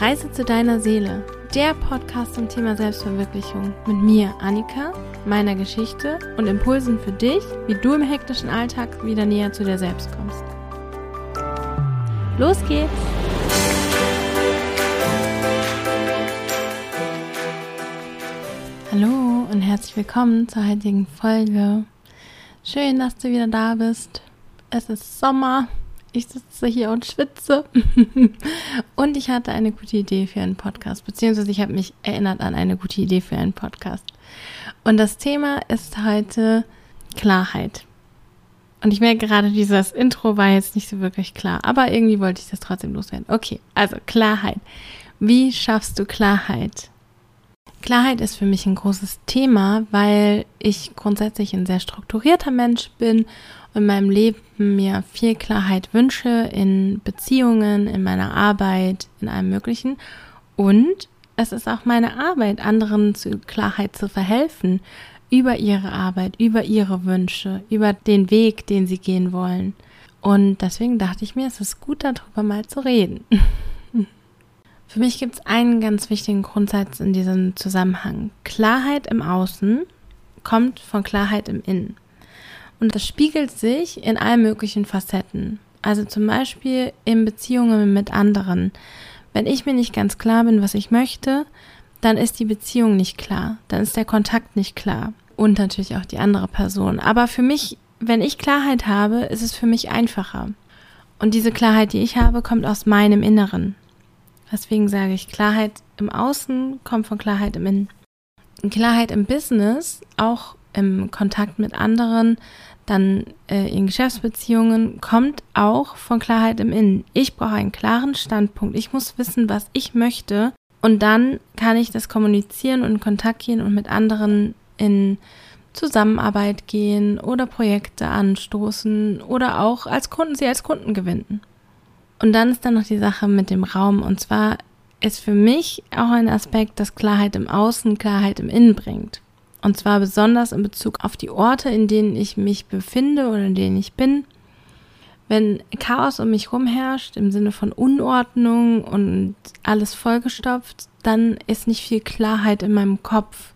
Reise zu deiner Seele, der Podcast zum Thema Selbstverwirklichung mit mir, Annika, meiner Geschichte und Impulsen für dich, wie du im hektischen Alltag wieder näher zu dir selbst kommst. Los geht's! Hallo und herzlich willkommen zur heutigen Folge. Schön, dass du wieder da bist. Es ist Sommer ich sitze hier und schwitze. und ich hatte eine gute Idee für einen Podcast, beziehungsweise ich habe mich erinnert an eine gute Idee für einen Podcast. Und das Thema ist heute Klarheit. Und ich merke gerade, dieses Intro war jetzt nicht so wirklich klar, aber irgendwie wollte ich das trotzdem loswerden. Okay, also Klarheit. Wie schaffst du Klarheit? Klarheit ist für mich ein großes Thema, weil ich grundsätzlich ein sehr strukturierter Mensch bin in meinem Leben mir viel Klarheit wünsche in Beziehungen, in meiner Arbeit, in allem Möglichen. Und es ist auch meine Arbeit, anderen zu Klarheit zu verhelfen über ihre Arbeit, über ihre Wünsche, über den Weg, den sie gehen wollen. Und deswegen dachte ich mir, es ist gut, darüber mal zu reden. Für mich gibt es einen ganz wichtigen Grundsatz in diesem Zusammenhang. Klarheit im Außen kommt von Klarheit im Innen. Und das spiegelt sich in allen möglichen Facetten. Also zum Beispiel in Beziehungen mit anderen. Wenn ich mir nicht ganz klar bin, was ich möchte, dann ist die Beziehung nicht klar, dann ist der Kontakt nicht klar und natürlich auch die andere Person. Aber für mich, wenn ich Klarheit habe, ist es für mich einfacher. Und diese Klarheit, die ich habe, kommt aus meinem Inneren. Deswegen sage ich, Klarheit im Außen kommt von Klarheit im Innen. Klarheit im Business, auch im Kontakt mit anderen, dann äh, in Geschäftsbeziehungen, kommt auch von Klarheit im Innen. Ich brauche einen klaren Standpunkt. Ich muss wissen, was ich möchte. Und dann kann ich das kommunizieren und in Kontakt gehen und mit anderen in Zusammenarbeit gehen oder Projekte anstoßen oder auch als Kunden sie als Kunden gewinnen. Und dann ist dann noch die Sache mit dem Raum. Und zwar ist für mich auch ein Aspekt, dass Klarheit im Außen Klarheit im Innen bringt. Und zwar besonders in Bezug auf die Orte, in denen ich mich befinde oder in denen ich bin. Wenn Chaos um mich herum herrscht, im Sinne von Unordnung und alles vollgestopft, dann ist nicht viel Klarheit in meinem Kopf.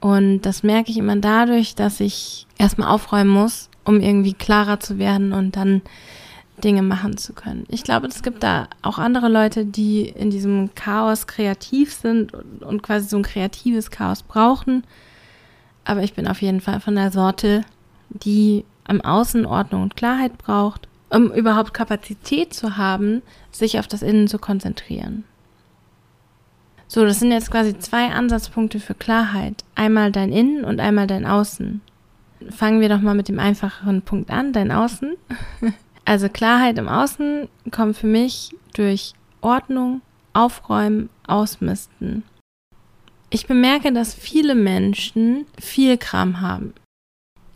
Und das merke ich immer dadurch, dass ich erstmal aufräumen muss, um irgendwie klarer zu werden und dann Dinge machen zu können. Ich glaube, es gibt da auch andere Leute, die in diesem Chaos kreativ sind und quasi so ein kreatives Chaos brauchen. Aber ich bin auf jeden Fall von der Sorte, die am Außen Ordnung und Klarheit braucht, um überhaupt Kapazität zu haben, sich auf das Innen zu konzentrieren. So, das sind jetzt quasi zwei Ansatzpunkte für Klarheit. Einmal dein Innen und einmal dein Außen. Fangen wir doch mal mit dem einfacheren Punkt an, dein Außen. Also Klarheit im Außen kommt für mich durch Ordnung, Aufräumen, Ausmisten. Ich bemerke, dass viele Menschen viel Kram haben.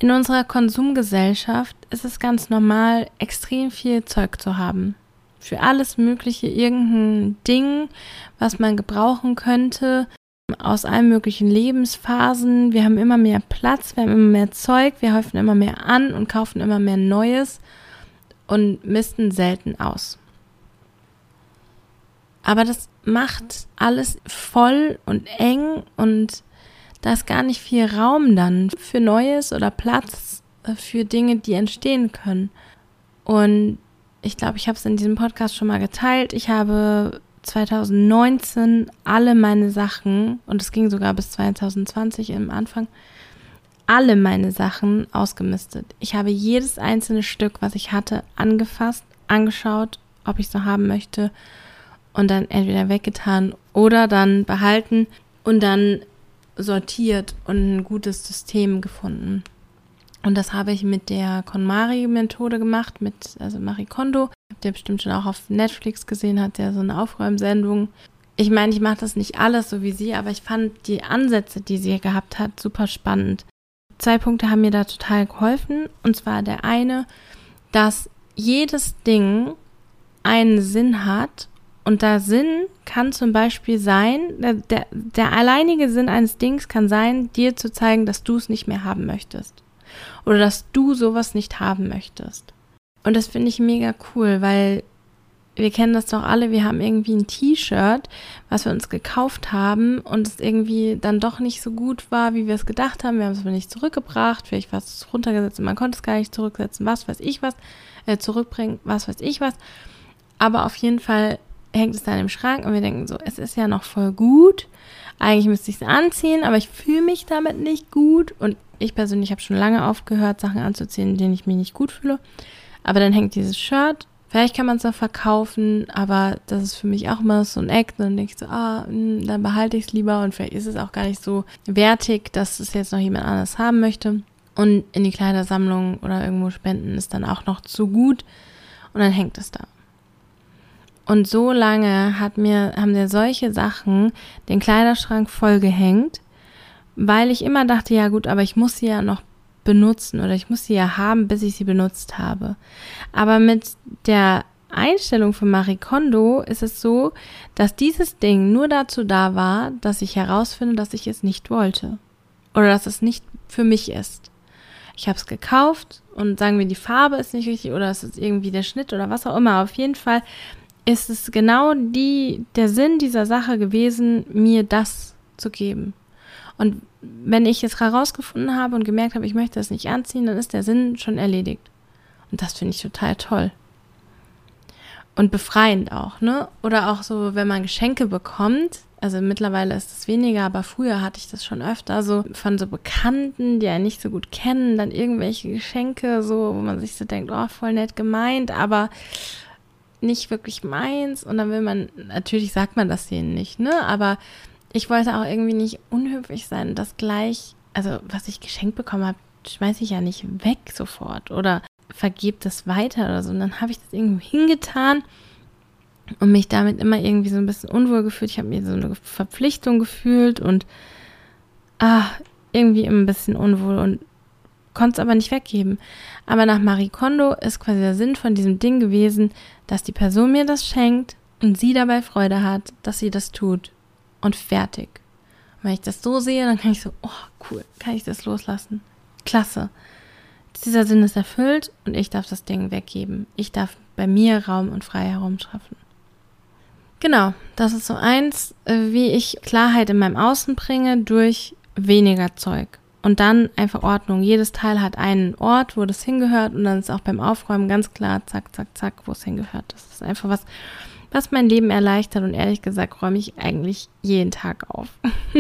In unserer Konsumgesellschaft ist es ganz normal, extrem viel Zeug zu haben. Für alles Mögliche irgendein Ding, was man gebrauchen könnte, aus allen möglichen Lebensphasen. Wir haben immer mehr Platz, wir haben immer mehr Zeug, wir häufen immer mehr an und kaufen immer mehr Neues und misten selten aus. Aber das macht alles voll und eng und da ist gar nicht viel Raum dann für Neues oder Platz für Dinge, die entstehen können. Und ich glaube, ich habe es in diesem Podcast schon mal geteilt. Ich habe 2019 alle meine Sachen, und es ging sogar bis 2020 im Anfang, alle meine Sachen ausgemistet. Ich habe jedes einzelne Stück, was ich hatte, angefasst, angeschaut, ob ich so haben möchte und dann entweder weggetan oder dann behalten und dann sortiert und ein gutes System gefunden. Und das habe ich mit der KonMari-Methode gemacht, mit also Marie Kondo. Ihr bestimmt schon auch auf Netflix gesehen, hat ja so eine Aufräumsendung. Ich meine, ich mache das nicht alles so wie sie, aber ich fand die Ansätze, die sie gehabt hat, super spannend. Zwei Punkte haben mir da total geholfen. Und zwar der eine, dass jedes Ding einen Sinn hat und der Sinn kann zum Beispiel sein, der, der, der alleinige Sinn eines Dings kann sein, dir zu zeigen, dass du es nicht mehr haben möchtest. Oder dass du sowas nicht haben möchtest. Und das finde ich mega cool, weil wir kennen das doch alle, wir haben irgendwie ein T-Shirt, was wir uns gekauft haben und es irgendwie dann doch nicht so gut war, wie wir es gedacht haben. Wir haben es aber nicht zurückgebracht, vielleicht war es runtergesetzt und man konnte es gar nicht zurücksetzen, was weiß ich was, äh, zurückbringen, was weiß ich was. Aber auf jeden Fall hängt es dann im Schrank und wir denken so, es ist ja noch voll gut. Eigentlich müsste ich es anziehen, aber ich fühle mich damit nicht gut. Und ich persönlich habe schon lange aufgehört, Sachen anzuziehen, in denen ich mich nicht gut fühle. Aber dann hängt dieses Shirt. Vielleicht kann man es noch verkaufen, aber das ist für mich auch immer so ein Act. Dann denke ich so, ah, hm, dann behalte ich es lieber und vielleicht ist es auch gar nicht so wertig, dass es jetzt noch jemand anderes haben möchte. Und in die Kleidersammlung oder irgendwo spenden ist dann auch noch zu gut. Und dann hängt es da. Und so lange hat mir, haben mir solche Sachen den Kleiderschrank vollgehängt, weil ich immer dachte, ja gut, aber ich muss sie ja noch benutzen oder ich muss sie ja haben, bis ich sie benutzt habe. Aber mit der Einstellung von Marie Kondo ist es so, dass dieses Ding nur dazu da war, dass ich herausfinde, dass ich es nicht wollte. Oder dass es nicht für mich ist. Ich habe es gekauft und sagen wir, die Farbe ist nicht richtig oder es ist irgendwie der Schnitt oder was auch immer. Auf jeden Fall ist es genau die, der Sinn dieser Sache gewesen, mir das zu geben. Und wenn ich es herausgefunden habe und gemerkt habe, ich möchte das nicht anziehen, dann ist der Sinn schon erledigt. Und das finde ich total toll. Und befreiend auch, ne? Oder auch so, wenn man Geschenke bekommt. Also mittlerweile ist es weniger, aber früher hatte ich das schon öfter, so von so Bekannten, die einen nicht so gut kennen, dann irgendwelche Geschenke, so, wo man sich so denkt, oh, voll nett gemeint, aber nicht wirklich meins und dann will man, natürlich sagt man das denen nicht, ne? Aber ich wollte auch irgendwie nicht unhöflich sein, das gleich, also was ich geschenkt bekommen habe, schmeiße ich ja nicht weg sofort oder vergebe das weiter oder so. Und dann habe ich das irgendwo hingetan und mich damit immer irgendwie so ein bisschen unwohl gefühlt. Ich habe mir so eine Verpflichtung gefühlt und ah, irgendwie immer ein bisschen unwohl und konnte es aber nicht weggeben. Aber nach Marie Kondo ist quasi der Sinn von diesem Ding gewesen, dass die Person mir das schenkt und sie dabei Freude hat, dass sie das tut. Und fertig. Und wenn ich das so sehe, dann kann ich so, oh, cool, kann ich das loslassen. Klasse. Dieser Sinn ist erfüllt und ich darf das Ding weggeben. Ich darf bei mir Raum und Freiraum schaffen. Genau, das ist so eins, äh, wie ich Klarheit in meinem Außen bringe durch weniger Zeug. Und dann einfach Ordnung. Jedes Teil hat einen Ort, wo das hingehört und dann ist auch beim Aufräumen ganz klar, zack, zack, zack, wo es hingehört. Das ist einfach was, was mein Leben erleichtert und ehrlich gesagt räume ich eigentlich jeden Tag auf.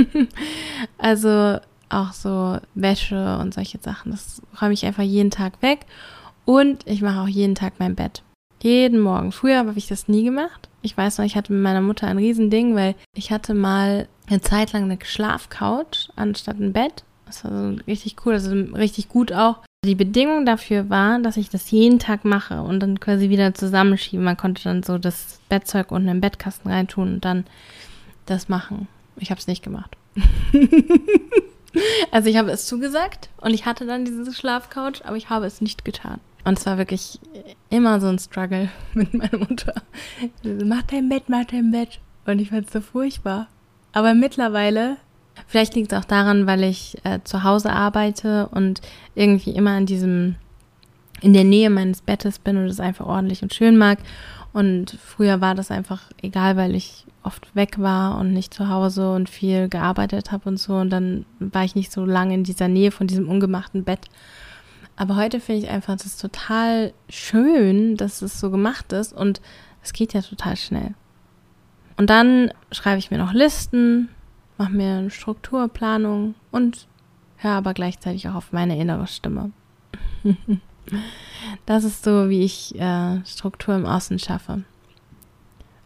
also auch so Wäsche und solche Sachen, das räume ich einfach jeden Tag weg und ich mache auch jeden Tag mein Bett. Jeden Morgen. Früher habe ich das nie gemacht. Ich weiß noch, ich hatte mit meiner Mutter ein Riesending, weil ich hatte mal eine Zeit lang eine Schlafcouch anstatt ein Bett das war so richtig cool, also richtig gut auch. Die Bedingung dafür war, dass ich das jeden Tag mache und dann quasi wieder zusammenschieben. Man konnte dann so das Bettzeug unten im Bettkasten reintun und dann das machen. Ich habe es nicht gemacht. also ich habe es zugesagt und ich hatte dann diese Schlafcouch, aber ich habe es nicht getan. Und es war wirklich immer so ein Struggle mit meiner Mutter. Mach dein Bett, mach dein Bett. Und ich fand es so furchtbar. Aber mittlerweile Vielleicht liegt es auch daran, weil ich äh, zu Hause arbeite und irgendwie immer in diesem, in der Nähe meines Bettes bin und es einfach ordentlich und schön mag. Und früher war das einfach egal, weil ich oft weg war und nicht zu Hause und viel gearbeitet habe und so. Und dann war ich nicht so lange in dieser Nähe von diesem ungemachten Bett. Aber heute finde ich einfach, das total schön, dass es so gemacht ist und es geht ja total schnell. Und dann schreibe ich mir noch Listen, mache mir eine Strukturplanung und höre aber gleichzeitig auch auf meine innere Stimme. das ist so, wie ich äh, Struktur im Außen schaffe.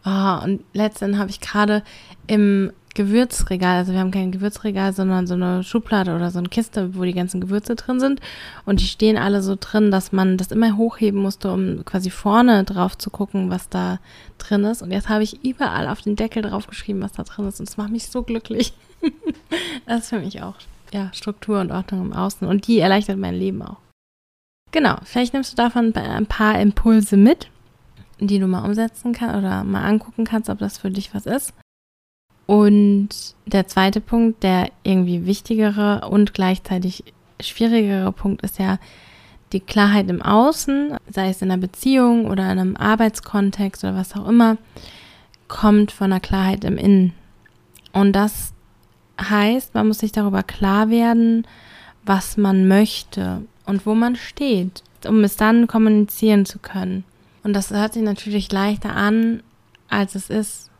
Oh, und letztendlich habe ich gerade im Gewürzregal, also wir haben kein Gewürzregal, sondern so eine Schublade oder so eine Kiste, wo die ganzen Gewürze drin sind. Und die stehen alle so drin, dass man das immer hochheben musste, um quasi vorne drauf zu gucken, was da drin ist. Und jetzt habe ich überall auf den Deckel drauf geschrieben, was da drin ist. Und es macht mich so glücklich. das ist für mich auch, ja, Struktur und Ordnung im Außen. Und die erleichtert mein Leben auch. Genau, vielleicht nimmst du davon ein paar Impulse mit, die du mal umsetzen kannst oder mal angucken kannst, ob das für dich was ist. Und der zweite Punkt, der irgendwie wichtigere und gleichzeitig schwierigere Punkt ist ja, die Klarheit im Außen, sei es in einer Beziehung oder in einem Arbeitskontext oder was auch immer, kommt von der Klarheit im Innen. Und das heißt, man muss sich darüber klar werden, was man möchte und wo man steht, um es dann kommunizieren zu können. Und das hört sich natürlich leichter an, als es ist.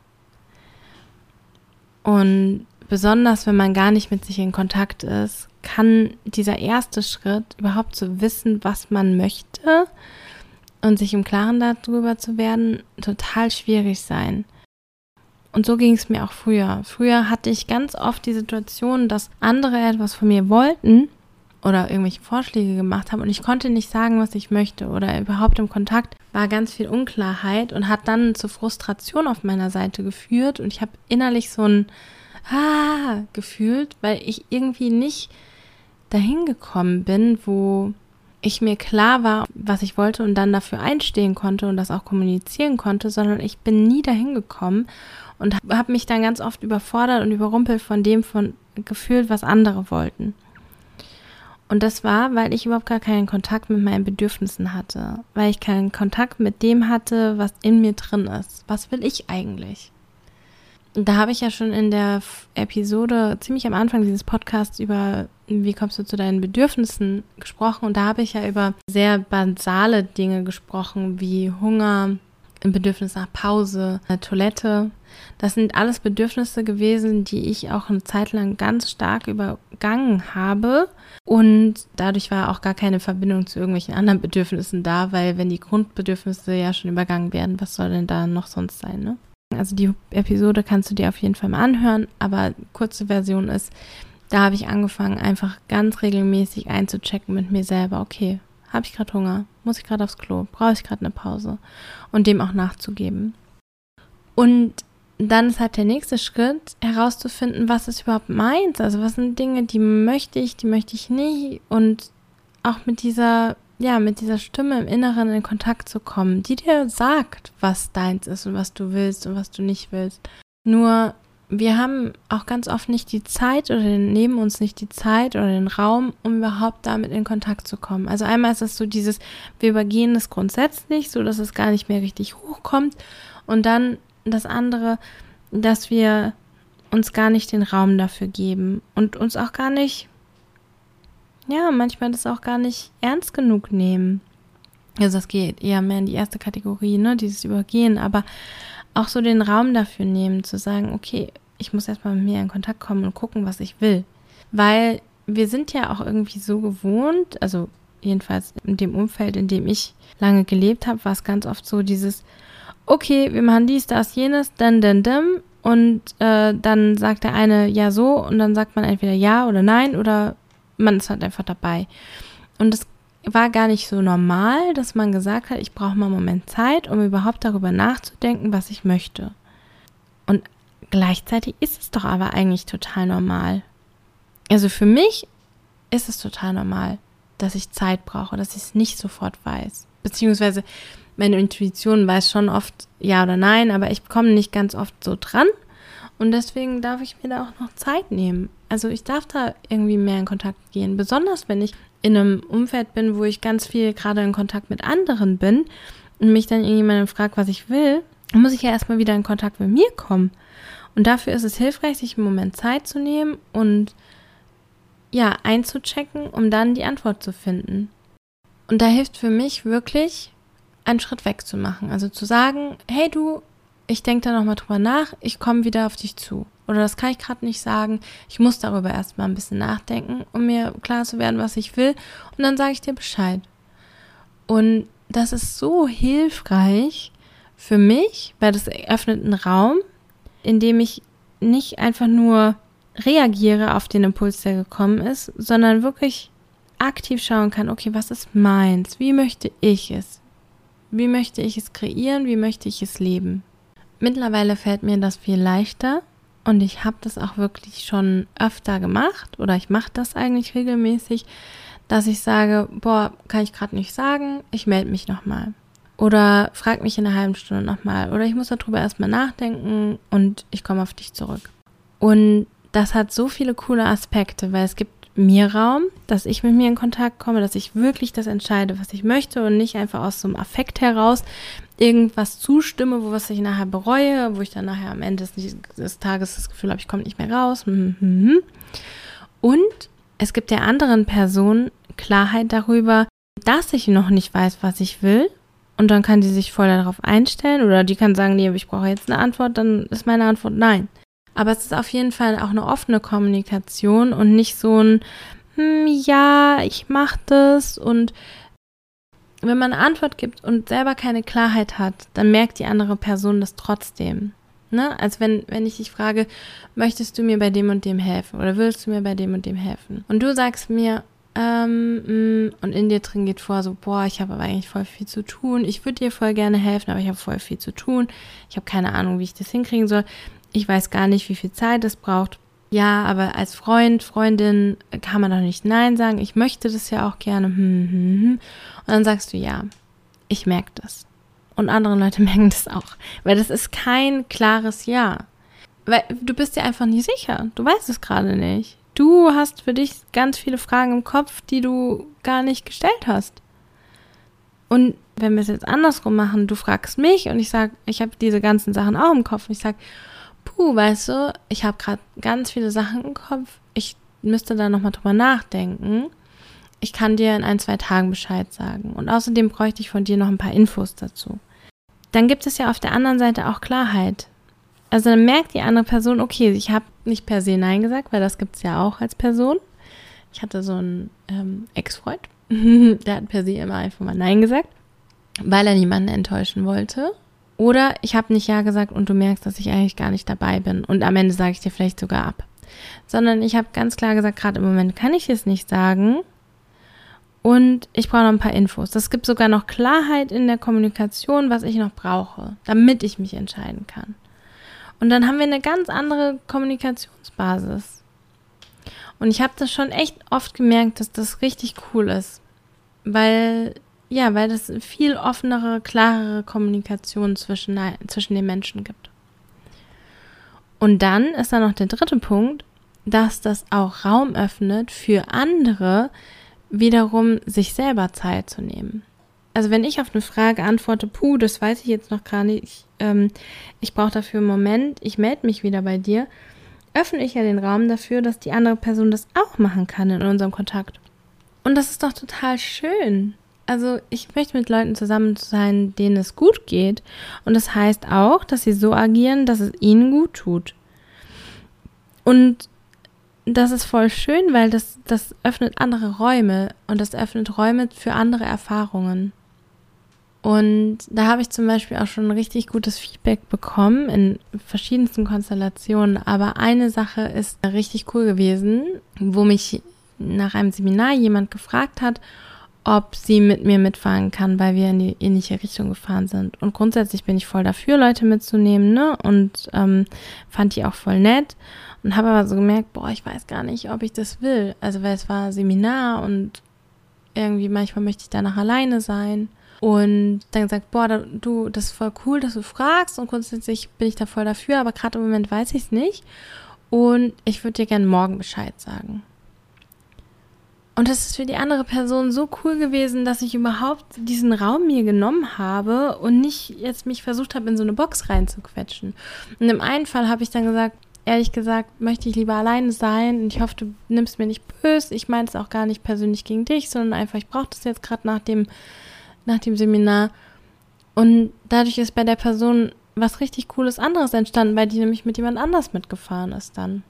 Und besonders wenn man gar nicht mit sich in Kontakt ist, kann dieser erste Schritt, überhaupt zu wissen, was man möchte und sich im Klaren darüber zu werden, total schwierig sein. Und so ging es mir auch früher. Früher hatte ich ganz oft die Situation, dass andere etwas von mir wollten oder irgendwelche Vorschläge gemacht haben und ich konnte nicht sagen, was ich möchte oder überhaupt im Kontakt war ganz viel Unklarheit und hat dann zur Frustration auf meiner Seite geführt und ich habe innerlich so ein Ah gefühlt, weil ich irgendwie nicht dahin gekommen bin, wo ich mir klar war, was ich wollte und dann dafür einstehen konnte und das auch kommunizieren konnte, sondern ich bin nie dahin gekommen und habe mich dann ganz oft überfordert und überrumpelt von dem von gefühlt, was andere wollten. Und das war, weil ich überhaupt gar keinen Kontakt mit meinen Bedürfnissen hatte, weil ich keinen Kontakt mit dem hatte, was in mir drin ist. Was will ich eigentlich? Da habe ich ja schon in der Episode ziemlich am Anfang dieses Podcasts über wie kommst du zu deinen Bedürfnissen gesprochen und da habe ich ja über sehr basale Dinge gesprochen wie Hunger, ein Bedürfnis nach Pause, eine Toilette. Das sind alles Bedürfnisse gewesen, die ich auch eine Zeit lang ganz stark übergangen habe. Und dadurch war auch gar keine Verbindung zu irgendwelchen anderen Bedürfnissen da, weil wenn die Grundbedürfnisse ja schon übergangen werden, was soll denn da noch sonst sein, ne? Also die Episode kannst du dir auf jeden Fall mal anhören, aber kurze Version ist, da habe ich angefangen, einfach ganz regelmäßig einzuchecken mit mir selber. Okay, habe ich gerade Hunger? Muss ich gerade aufs Klo? Brauche ich gerade eine Pause? Und dem auch nachzugeben. Und dann ist halt der nächste Schritt, herauszufinden, was ist überhaupt meins. Also was sind Dinge, die möchte ich, die möchte ich nicht. Und auch mit dieser ja, mit dieser Stimme im Inneren in Kontakt zu kommen, die dir sagt, was deins ist und was du willst und was du nicht willst. Nur wir haben auch ganz oft nicht die Zeit oder nehmen uns nicht die Zeit oder den Raum, um überhaupt damit in Kontakt zu kommen. Also einmal ist es so dieses, wir übergehen es grundsätzlich, so dass es gar nicht mehr richtig hochkommt. Und dann das andere, dass wir uns gar nicht den Raum dafür geben und uns auch gar nicht ja, manchmal das auch gar nicht ernst genug nehmen. Also das geht eher mehr in die erste Kategorie, ne, dieses Übergehen, aber auch so den Raum dafür nehmen, zu sagen, okay, ich muss erstmal mit mir in Kontakt kommen und gucken, was ich will. Weil wir sind ja auch irgendwie so gewohnt, also jedenfalls in dem Umfeld, in dem ich lange gelebt habe, war es ganz oft so dieses, okay, wir machen dies, das, jenes, dann, dann, dann. Und äh, dann sagt der eine ja so und dann sagt man entweder ja oder nein oder man ist halt einfach dabei. Und es war gar nicht so normal, dass man gesagt hat, ich brauche mal einen Moment Zeit, um überhaupt darüber nachzudenken, was ich möchte. Und gleichzeitig ist es doch aber eigentlich total normal. Also für mich ist es total normal, dass ich Zeit brauche, dass ich es nicht sofort weiß. Beziehungsweise meine Intuition weiß schon oft ja oder nein, aber ich komme nicht ganz oft so dran. Und deswegen darf ich mir da auch noch Zeit nehmen. Also ich darf da irgendwie mehr in Kontakt gehen. Besonders wenn ich in einem Umfeld bin, wo ich ganz viel gerade in Kontakt mit anderen bin und mich dann irgendjemand fragt, was ich will, muss ich ja erstmal wieder in Kontakt mit mir kommen. Und dafür ist es hilfreich, sich einen Moment Zeit zu nehmen und ja, einzuchecken, um dann die Antwort zu finden. Und da hilft für mich wirklich, einen Schritt weg zu machen. Also zu sagen, hey du, ich denke da nochmal drüber nach, ich komme wieder auf dich zu. Oder das kann ich gerade nicht sagen. Ich muss darüber erstmal ein bisschen nachdenken, um mir klar zu werden, was ich will. Und dann sage ich dir Bescheid. Und das ist so hilfreich für mich, weil das eröffnet einen Raum, in dem ich nicht einfach nur reagiere auf den Impuls, der gekommen ist, sondern wirklich aktiv schauen kann, okay, was ist meins? Wie möchte ich es? Wie möchte ich es kreieren? Wie möchte ich es leben? Mittlerweile fällt mir das viel leichter und ich habe das auch wirklich schon öfter gemacht oder ich mache das eigentlich regelmäßig, dass ich sage, boah, kann ich gerade nicht sagen, ich melde mich nochmal. Oder frag mich in einer halben Stunde nochmal. Oder ich muss darüber erstmal nachdenken und ich komme auf dich zurück. Und das hat so viele coole Aspekte, weil es gibt mir Raum, dass ich mit mir in Kontakt komme, dass ich wirklich das entscheide, was ich möchte und nicht einfach aus so einem Affekt heraus irgendwas zustimme, wo was ich nachher bereue, wo ich dann nachher am Ende des, des Tages das Gefühl habe, ich komme nicht mehr raus. Mhm, mhm, mhm. Und es gibt der anderen Person Klarheit darüber, dass ich noch nicht weiß, was ich will. Und dann kann die sich voll darauf einstellen oder die kann sagen, nee, ich brauche jetzt eine Antwort, dann ist meine Antwort nein. Aber es ist auf jeden Fall auch eine offene Kommunikation und nicht so ein, hm, ja, ich mach das und wenn man eine Antwort gibt und selber keine Klarheit hat, dann merkt die andere Person das trotzdem. Ne? Als wenn, wenn ich dich frage, möchtest du mir bei dem und dem helfen oder willst du mir bei dem und dem helfen? Und du sagst mir, ähm, mm, und in dir drin geht vor, so, boah, ich habe aber eigentlich voll viel zu tun. Ich würde dir voll gerne helfen, aber ich habe voll viel zu tun. Ich habe keine Ahnung, wie ich das hinkriegen soll. Ich weiß gar nicht, wie viel Zeit es braucht. Ja, aber als Freund, Freundin kann man doch nicht Nein sagen. Ich möchte das ja auch gerne. Hm, hm, hm. Und dann sagst du ja. Ich merke das. Und andere Leute merken das auch. Weil das ist kein klares Ja. Weil du bist dir einfach nicht sicher. Du weißt es gerade nicht. Du hast für dich ganz viele Fragen im Kopf, die du gar nicht gestellt hast. Und wenn wir es jetzt andersrum machen, du fragst mich und ich sage, ich habe diese ganzen Sachen auch im Kopf. Und ich sage, puh, weißt du, ich habe gerade ganz viele Sachen im Kopf. Ich müsste da nochmal drüber nachdenken. Ich kann dir in ein, zwei Tagen Bescheid sagen. Und außerdem bräuchte ich von dir noch ein paar Infos dazu. Dann gibt es ja auf der anderen Seite auch Klarheit. Also dann merkt die andere Person, okay, ich habe nicht per se Nein gesagt, weil das gibt es ja auch als Person. Ich hatte so einen ähm, Ex-Freund, der hat per se immer einfach mal Nein gesagt, weil er niemanden enttäuschen wollte. Oder ich habe nicht Ja gesagt und du merkst, dass ich eigentlich gar nicht dabei bin. Und am Ende sage ich dir vielleicht sogar ab. Sondern ich habe ganz klar gesagt, gerade im Moment kann ich es nicht sagen. Und ich brauche noch ein paar Infos. Das gibt sogar noch Klarheit in der Kommunikation, was ich noch brauche, damit ich mich entscheiden kann. Und dann haben wir eine ganz andere Kommunikationsbasis. Und ich habe das schon echt oft gemerkt, dass das richtig cool ist. Weil ja, weil es viel offenere, klarere Kommunikation zwischen, zwischen den Menschen gibt. Und dann ist da noch der dritte Punkt, dass das auch Raum öffnet für andere, wiederum sich selber Zeit zu nehmen. Also wenn ich auf eine Frage antworte, puh, das weiß ich jetzt noch gar nicht, ich, ähm, ich brauche dafür einen Moment, ich melde mich wieder bei dir, öffne ich ja den Raum dafür, dass die andere Person das auch machen kann in unserem Kontakt. Und das ist doch total schön also ich möchte mit Leuten zusammen sein, denen es gut geht. Und das heißt auch, dass sie so agieren, dass es ihnen gut tut. Und das ist voll schön, weil das, das öffnet andere Räume und das öffnet Räume für andere Erfahrungen. Und da habe ich zum Beispiel auch schon richtig gutes Feedback bekommen in verschiedensten Konstellationen. Aber eine Sache ist richtig cool gewesen, wo mich nach einem Seminar jemand gefragt hat, ob sie mit mir mitfahren kann, weil wir in die ähnliche Richtung gefahren sind. Und grundsätzlich bin ich voll dafür, Leute mitzunehmen, ne? Und ähm, fand die auch voll nett. Und habe aber so gemerkt, boah, ich weiß gar nicht, ob ich das will. Also, weil es war Seminar und irgendwie manchmal möchte ich danach alleine sein. Und dann gesagt, boah, du, das ist voll cool, dass du fragst. Und grundsätzlich bin ich da voll dafür, aber gerade im Moment weiß ich es nicht. Und ich würde dir gerne morgen Bescheid sagen. Und das ist für die andere Person so cool gewesen, dass ich überhaupt diesen Raum mir genommen habe und nicht jetzt mich versucht habe, in so eine Box reinzuquetschen. Und im einen Fall habe ich dann gesagt, ehrlich gesagt, möchte ich lieber alleine sein und ich hoffe, du nimmst mir nicht böse. Ich meine es auch gar nicht persönlich gegen dich, sondern einfach, ich brauche das jetzt gerade nach dem, nach dem Seminar. Und dadurch ist bei der Person was richtig Cooles anderes entstanden, weil die nämlich mit jemand anders mitgefahren ist dann.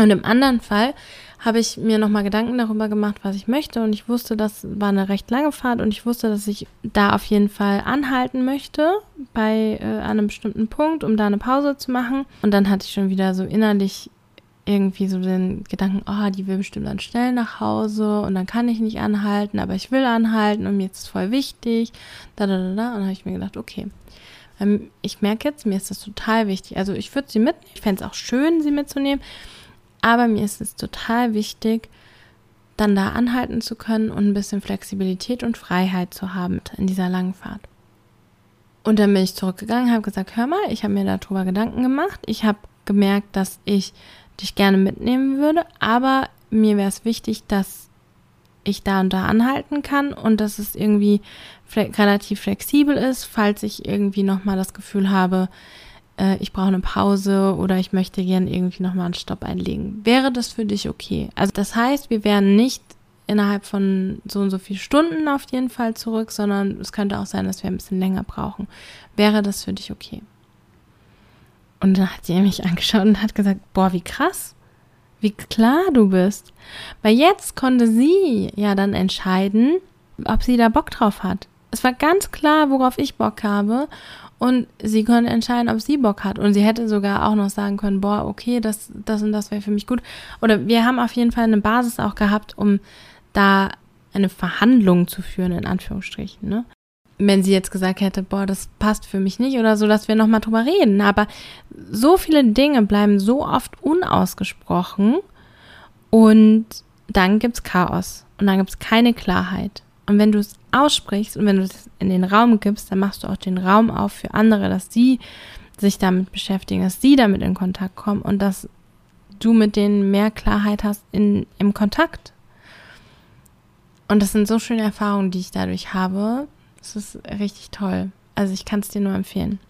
Und im anderen Fall habe ich mir nochmal Gedanken darüber gemacht, was ich möchte. Und ich wusste, das war eine recht lange Fahrt und ich wusste, dass ich da auf jeden Fall anhalten möchte bei äh, einem bestimmten Punkt, um da eine Pause zu machen. Und dann hatte ich schon wieder so innerlich irgendwie so den Gedanken, oh, die will bestimmt dann schnell nach Hause und dann kann ich nicht anhalten, aber ich will anhalten und mir ist es voll wichtig. Da, da, da, da. Und dann habe ich mir gedacht, okay. Ähm, ich merke jetzt, mir ist das total wichtig. Also ich würde sie mitnehmen. Ich fände es auch schön, sie mitzunehmen. Aber mir ist es total wichtig, dann da anhalten zu können und ein bisschen Flexibilität und Freiheit zu haben in dieser langen Fahrt. Und dann bin ich zurückgegangen, habe gesagt, hör mal, ich habe mir darüber Gedanken gemacht. Ich habe gemerkt, dass ich dich gerne mitnehmen würde, aber mir wäre es wichtig, dass ich da und da anhalten kann und dass es irgendwie fle relativ flexibel ist, falls ich irgendwie nochmal das Gefühl habe, äh, ich brauche eine Pause oder ich möchte gern irgendwie nochmal einen Stopp einlegen. Wäre das für dich okay? Also das heißt, wir wären nicht innerhalb von so und so vielen Stunden auf jeden Fall zurück, sondern es könnte auch sein, dass wir ein bisschen länger brauchen. Wäre das für dich okay? Und dann hat sie mich angeschaut und hat gesagt, boah, wie krass, wie klar du bist. Weil jetzt konnte sie ja dann entscheiden, ob sie da Bock drauf hat. Es war ganz klar, worauf ich Bock habe. Und sie konnte entscheiden, ob sie Bock hat. Und sie hätte sogar auch noch sagen können, boah, okay, das, das und das wäre für mich gut. Oder wir haben auf jeden Fall eine Basis auch gehabt, um da eine Verhandlung zu führen, in Anführungsstrichen. Ne? Wenn sie jetzt gesagt hätte, boah, das passt für mich nicht oder so, dass wir nochmal drüber reden. Aber so viele Dinge bleiben so oft unausgesprochen und dann gibt's Chaos und dann gibt's keine Klarheit. Und wenn du es aussprichst und wenn du es in den Raum gibst, dann machst du auch den Raum auf für andere, dass sie sich damit beschäftigen, dass sie damit in Kontakt kommen und dass du mit denen mehr Klarheit hast in, im Kontakt. Und das sind so schöne Erfahrungen, die ich dadurch habe. Das ist richtig toll. Also ich kann es dir nur empfehlen.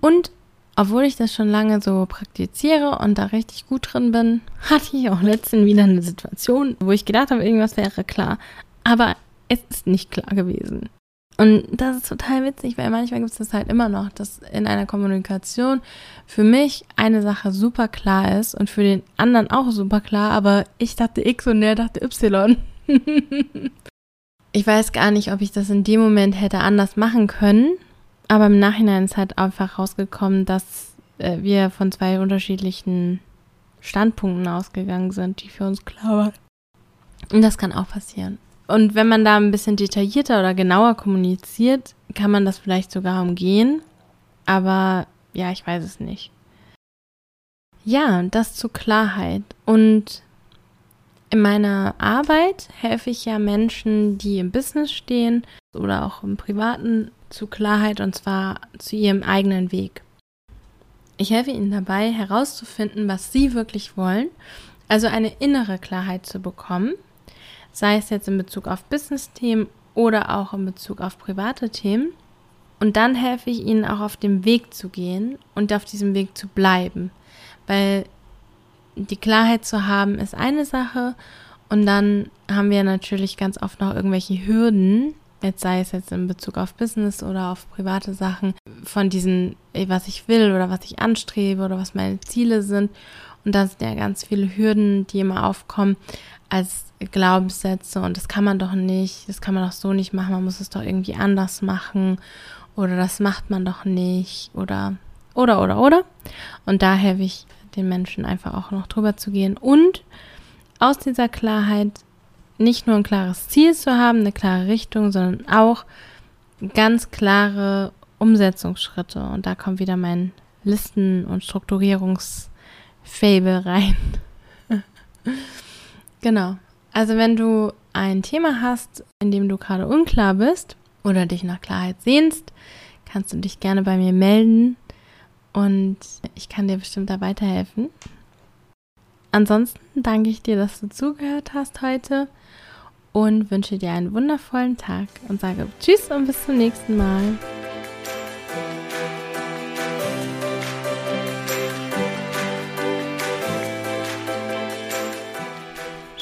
Und obwohl ich das schon lange so praktiziere und da richtig gut drin bin, hatte ich auch letztens wieder eine Situation, wo ich gedacht habe, irgendwas wäre klar. Aber es ist nicht klar gewesen. Und das ist total witzig, weil manchmal gibt es das halt immer noch, dass in einer Kommunikation für mich eine Sache super klar ist und für den anderen auch super klar, aber ich dachte X und der dachte Y. ich weiß gar nicht, ob ich das in dem Moment hätte anders machen können, aber im Nachhinein ist halt einfach rausgekommen, dass äh, wir von zwei unterschiedlichen Standpunkten ausgegangen sind, die für uns klar waren. Und das kann auch passieren. Und wenn man da ein bisschen detaillierter oder genauer kommuniziert, kann man das vielleicht sogar umgehen. Aber ja, ich weiß es nicht. Ja, das zur Klarheit. Und in meiner Arbeit helfe ich ja Menschen, die im Business stehen oder auch im Privaten zu Klarheit und zwar zu ihrem eigenen Weg. Ich helfe ihnen dabei herauszufinden, was sie wirklich wollen, also eine innere Klarheit zu bekommen, sei es jetzt in Bezug auf Business-Themen oder auch in Bezug auf private Themen. Und dann helfe ich ihnen auch auf dem Weg zu gehen und auf diesem Weg zu bleiben, weil die Klarheit zu haben ist eine Sache und dann haben wir natürlich ganz oft noch irgendwelche Hürden, jetzt sei es jetzt in Bezug auf Business oder auf private Sachen, von diesen, was ich will oder was ich anstrebe oder was meine Ziele sind. Und da sind ja ganz viele Hürden, die immer aufkommen als Glaubenssätze. Und das kann man doch nicht, das kann man doch so nicht machen, man muss es doch irgendwie anders machen. Oder das macht man doch nicht. Oder oder oder oder. Und da helfe ich den Menschen einfach auch noch drüber zu gehen. Und aus dieser Klarheit nicht nur ein klares Ziel zu haben, eine klare Richtung, sondern auch ganz klare Umsetzungsschritte. Und da kommt wieder mein Listen- und Strukturierungsfable rein. genau. Also wenn du ein Thema hast, in dem du gerade unklar bist oder dich nach Klarheit sehnst, kannst du dich gerne bei mir melden und ich kann dir bestimmt da weiterhelfen. Ansonsten danke ich dir, dass du zugehört hast heute und wünsche dir einen wundervollen Tag und sage Tschüss und bis zum nächsten Mal.